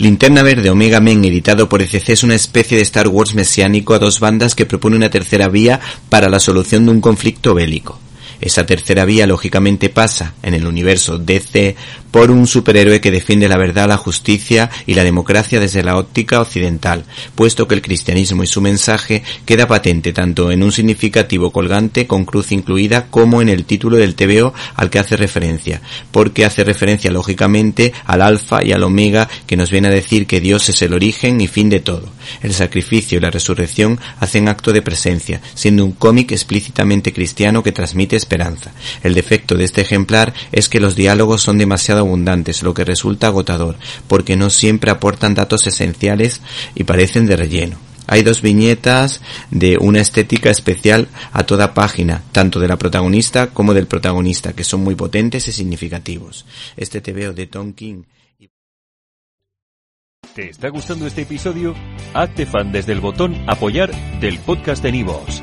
Linterna Verde Omega Men, editado por ECC, es una especie de Star Wars mesiánico a dos bandas que propone una tercera vía para la solución de un conflicto bélico. Esa tercera vía lógicamente pasa, en el universo DC, por un superhéroe que defiende la verdad, la justicia y la democracia desde la óptica occidental, puesto que el cristianismo y su mensaje queda patente tanto en un significativo colgante con cruz incluida como en el título del TVO al que hace referencia, porque hace referencia lógicamente al alfa y al omega que nos viene a decir que Dios es el origen y fin de todo. El sacrificio y la resurrección hacen acto de presencia, siendo un cómic explícitamente cristiano que transmite El defecto de este ejemplar es que los diálogos son demasiado abundantes, lo que resulta agotador, porque no siempre aportan datos esenciales y parecen de relleno. Hay dos viñetas de una estética especial a toda página, tanto de la protagonista como del protagonista, que son muy potentes y significativos. Este te veo de Tom King. ¿Te está gustando este episodio? Hazte fan desde el botón apoyar del podcast de Nivos.